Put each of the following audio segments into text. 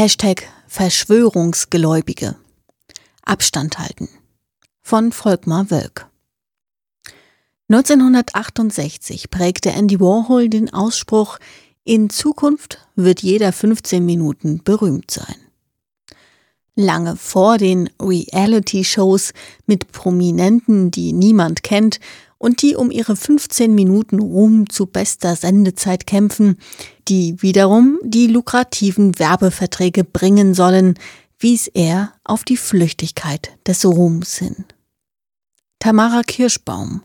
Hashtag Verschwörungsgläubige. Abstand halten. Von Volkmar Wölk. 1968 prägte Andy Warhol den Ausspruch, in Zukunft wird jeder 15 Minuten berühmt sein. Lange vor den Reality-Shows mit Prominenten, die niemand kennt und die um ihre 15 Minuten Ruhm zu bester Sendezeit kämpfen, die wiederum die lukrativen Werbeverträge bringen sollen, wies er auf die Flüchtigkeit des Ruhms hin. Tamara Kirschbaum,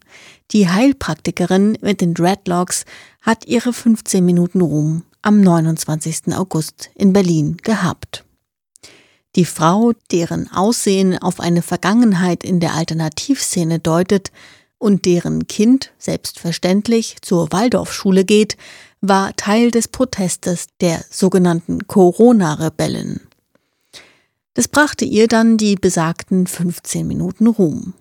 die Heilpraktikerin mit den Dreadlocks, hat ihre 15 Minuten Ruhm am 29. August in Berlin gehabt. Die Frau, deren Aussehen auf eine Vergangenheit in der Alternativszene deutet und deren Kind selbstverständlich zur Waldorfschule geht, war Teil des Protestes der sogenannten Corona-Rebellen. Das brachte ihr dann die besagten 15 Minuten Ruhm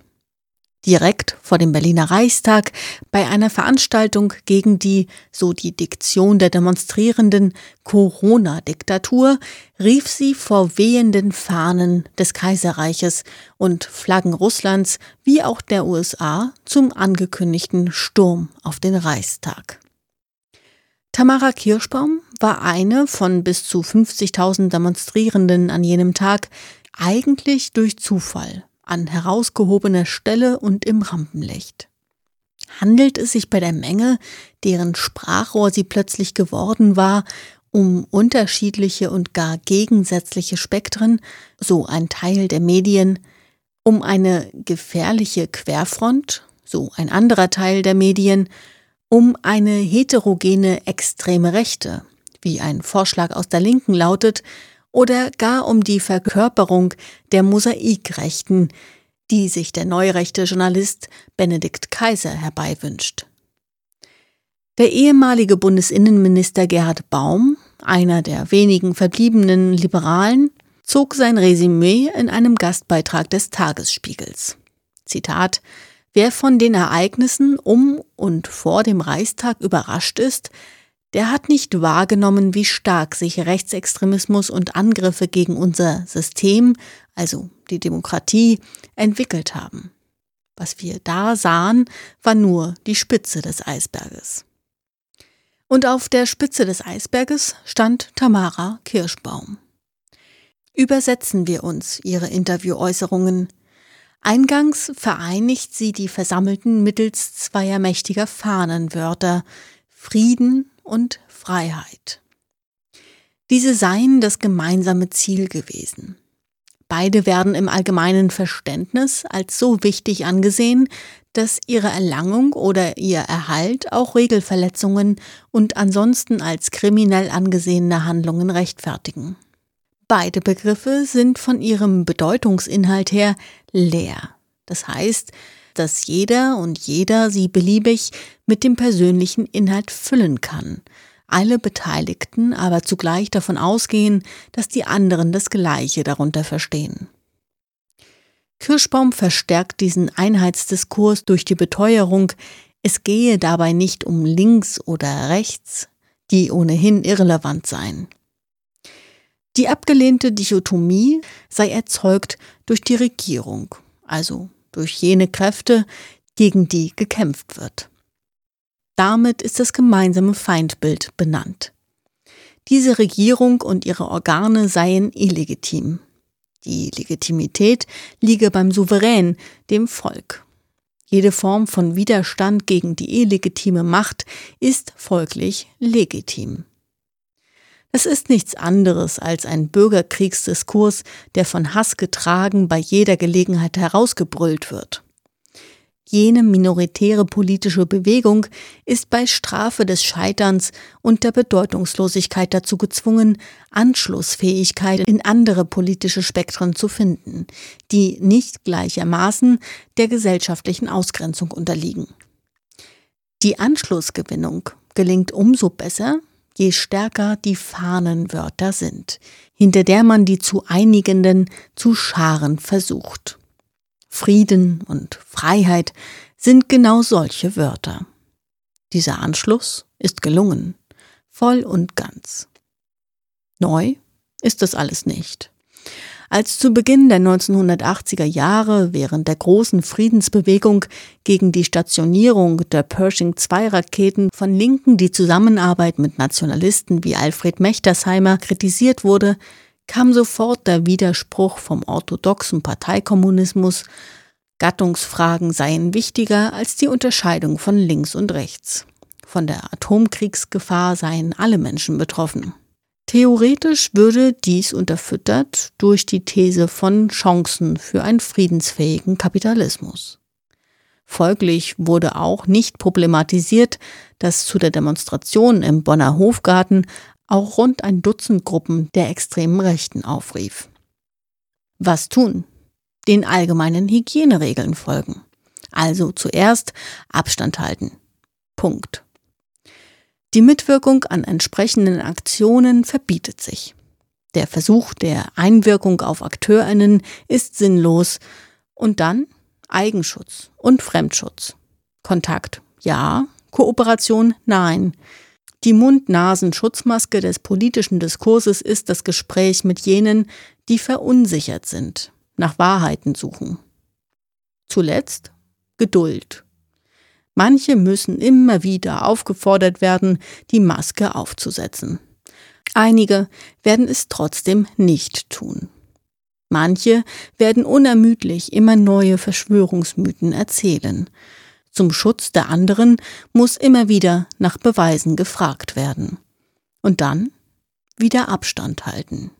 direkt vor dem Berliner Reichstag bei einer Veranstaltung gegen die, so die Diktion der Demonstrierenden, Corona-Diktatur, rief sie vor wehenden Fahnen des Kaiserreiches und Flaggen Russlands wie auch der USA zum angekündigten Sturm auf den Reichstag. Tamara Kirschbaum war eine von bis zu 50.000 Demonstrierenden an jenem Tag eigentlich durch Zufall an herausgehobener Stelle und im Rampenlicht. Handelt es sich bei der Menge, deren Sprachrohr sie plötzlich geworden war, um unterschiedliche und gar gegensätzliche Spektren, so ein Teil der Medien, um eine gefährliche Querfront, so ein anderer Teil der Medien, um eine heterogene extreme Rechte, wie ein Vorschlag aus der Linken lautet, oder gar um die Verkörperung der Mosaikrechten, die sich der neurechte Journalist Benedikt Kaiser herbeiwünscht. Der ehemalige Bundesinnenminister Gerhard Baum, einer der wenigen verbliebenen Liberalen, zog sein Resümee in einem Gastbeitrag des Tagesspiegels. Zitat Wer von den Ereignissen um und vor dem Reichstag überrascht ist, der hat nicht wahrgenommen, wie stark sich Rechtsextremismus und Angriffe gegen unser System, also die Demokratie, entwickelt haben. Was wir da sahen, war nur die Spitze des Eisberges. Und auf der Spitze des Eisberges stand Tamara Kirschbaum. Übersetzen wir uns ihre Interviewäußerungen. Eingangs vereinigt sie die Versammelten mittels zweier mächtiger Fahnenwörter Frieden und Freiheit. Diese seien das gemeinsame Ziel gewesen. Beide werden im allgemeinen Verständnis als so wichtig angesehen, dass ihre Erlangung oder ihr Erhalt auch Regelverletzungen und ansonsten als kriminell angesehene Handlungen rechtfertigen. Beide Begriffe sind von ihrem Bedeutungsinhalt her leer. Das heißt, dass jeder und jeder sie beliebig mit dem persönlichen Inhalt füllen kann, alle Beteiligten aber zugleich davon ausgehen, dass die anderen das Gleiche darunter verstehen. Kirschbaum verstärkt diesen Einheitsdiskurs durch die Beteuerung, es gehe dabei nicht um links oder rechts, die ohnehin irrelevant seien. Die abgelehnte Dichotomie sei erzeugt durch die Regierung, also durch jene Kräfte, gegen die gekämpft wird. Damit ist das gemeinsame Feindbild benannt. Diese Regierung und ihre Organe seien illegitim. Die Legitimität liege beim Souverän, dem Volk. Jede Form von Widerstand gegen die illegitime Macht ist folglich legitim. Es ist nichts anderes als ein Bürgerkriegsdiskurs, der von Hass getragen bei jeder Gelegenheit herausgebrüllt wird. Jene minoritäre politische Bewegung ist bei Strafe des Scheiterns und der Bedeutungslosigkeit dazu gezwungen, Anschlussfähigkeit in andere politische Spektren zu finden, die nicht gleichermaßen der gesellschaftlichen Ausgrenzung unterliegen. Die Anschlussgewinnung gelingt umso besser, je stärker die Fahnenwörter sind, hinter der man die zu einigenden zu scharen versucht. Frieden und Freiheit sind genau solche Wörter. Dieser Anschluss ist gelungen, voll und ganz. Neu ist das alles nicht. Als zu Beginn der 1980er Jahre während der großen Friedensbewegung gegen die Stationierung der Pershing-2-Raketen von Linken die Zusammenarbeit mit Nationalisten wie Alfred Mechtersheimer kritisiert wurde, kam sofort der Widerspruch vom orthodoxen Parteikommunismus, Gattungsfragen seien wichtiger als die Unterscheidung von links und rechts. Von der Atomkriegsgefahr seien alle Menschen betroffen. Theoretisch würde dies unterfüttert durch die These von Chancen für einen friedensfähigen Kapitalismus. Folglich wurde auch nicht problematisiert, dass zu der Demonstration im Bonner Hofgarten auch rund ein Dutzend Gruppen der extremen Rechten aufrief. Was tun? Den allgemeinen Hygieneregeln folgen. Also zuerst Abstand halten. Punkt. Die Mitwirkung an entsprechenden Aktionen verbietet sich. Der Versuch der Einwirkung auf Akteurinnen ist sinnlos. Und dann Eigenschutz und Fremdschutz. Kontakt ja, Kooperation nein. Die Mund-Nasen-Schutzmaske des politischen Diskurses ist das Gespräch mit jenen, die verunsichert sind, nach Wahrheiten suchen. Zuletzt Geduld Manche müssen immer wieder aufgefordert werden, die Maske aufzusetzen. Einige werden es trotzdem nicht tun. Manche werden unermüdlich immer neue Verschwörungsmythen erzählen. Zum Schutz der anderen muss immer wieder nach Beweisen gefragt werden. Und dann wieder Abstand halten.